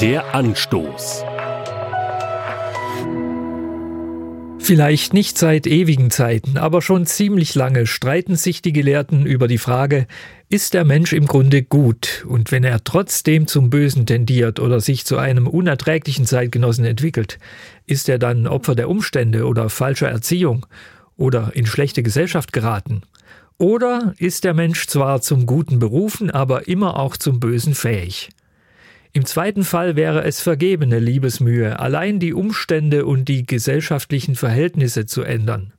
Der Anstoß. Vielleicht nicht seit ewigen Zeiten, aber schon ziemlich lange streiten sich die Gelehrten über die Frage, ist der Mensch im Grunde gut und wenn er trotzdem zum Bösen tendiert oder sich zu einem unerträglichen Zeitgenossen entwickelt, ist er dann Opfer der Umstände oder falscher Erziehung oder in schlechte Gesellschaft geraten? Oder ist der Mensch zwar zum Guten berufen, aber immer auch zum Bösen fähig? Im zweiten Fall wäre es vergebene Liebesmühe, allein die Umstände und die gesellschaftlichen Verhältnisse zu ändern.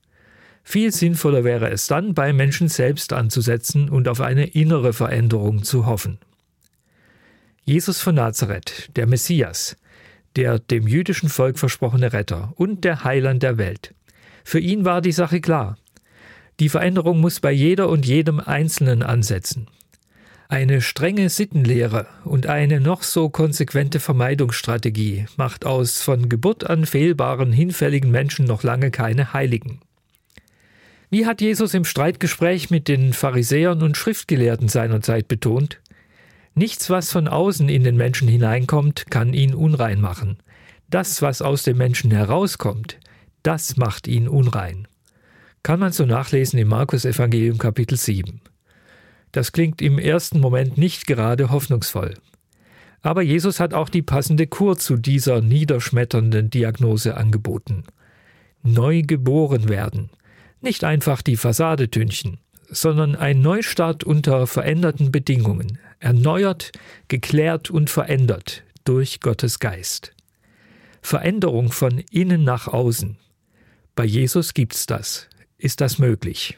Viel sinnvoller wäre es dann, beim Menschen selbst anzusetzen und auf eine innere Veränderung zu hoffen. Jesus von Nazareth, der Messias, der dem jüdischen Volk versprochene Retter und der Heiland der Welt. Für ihn war die Sache klar. Die Veränderung muss bei jeder und jedem Einzelnen ansetzen. Eine strenge Sittenlehre und eine noch so konsequente Vermeidungsstrategie macht aus von Geburt an fehlbaren, hinfälligen Menschen noch lange keine Heiligen. Wie hat Jesus im Streitgespräch mit den Pharisäern und Schriftgelehrten seiner Zeit betont? Nichts, was von außen in den Menschen hineinkommt, kann ihn unrein machen. Das, was aus dem Menschen herauskommt, das macht ihn unrein kann man so nachlesen im Markus Evangelium Kapitel 7. Das klingt im ersten Moment nicht gerade hoffnungsvoll. Aber Jesus hat auch die passende Kur zu dieser niederschmetternden Diagnose angeboten. Neu geboren werden. Nicht einfach die Fassade tünchen, sondern ein Neustart unter veränderten Bedingungen, erneuert, geklärt und verändert durch Gottes Geist. Veränderung von innen nach außen. Bei Jesus gibt's das ist das möglich.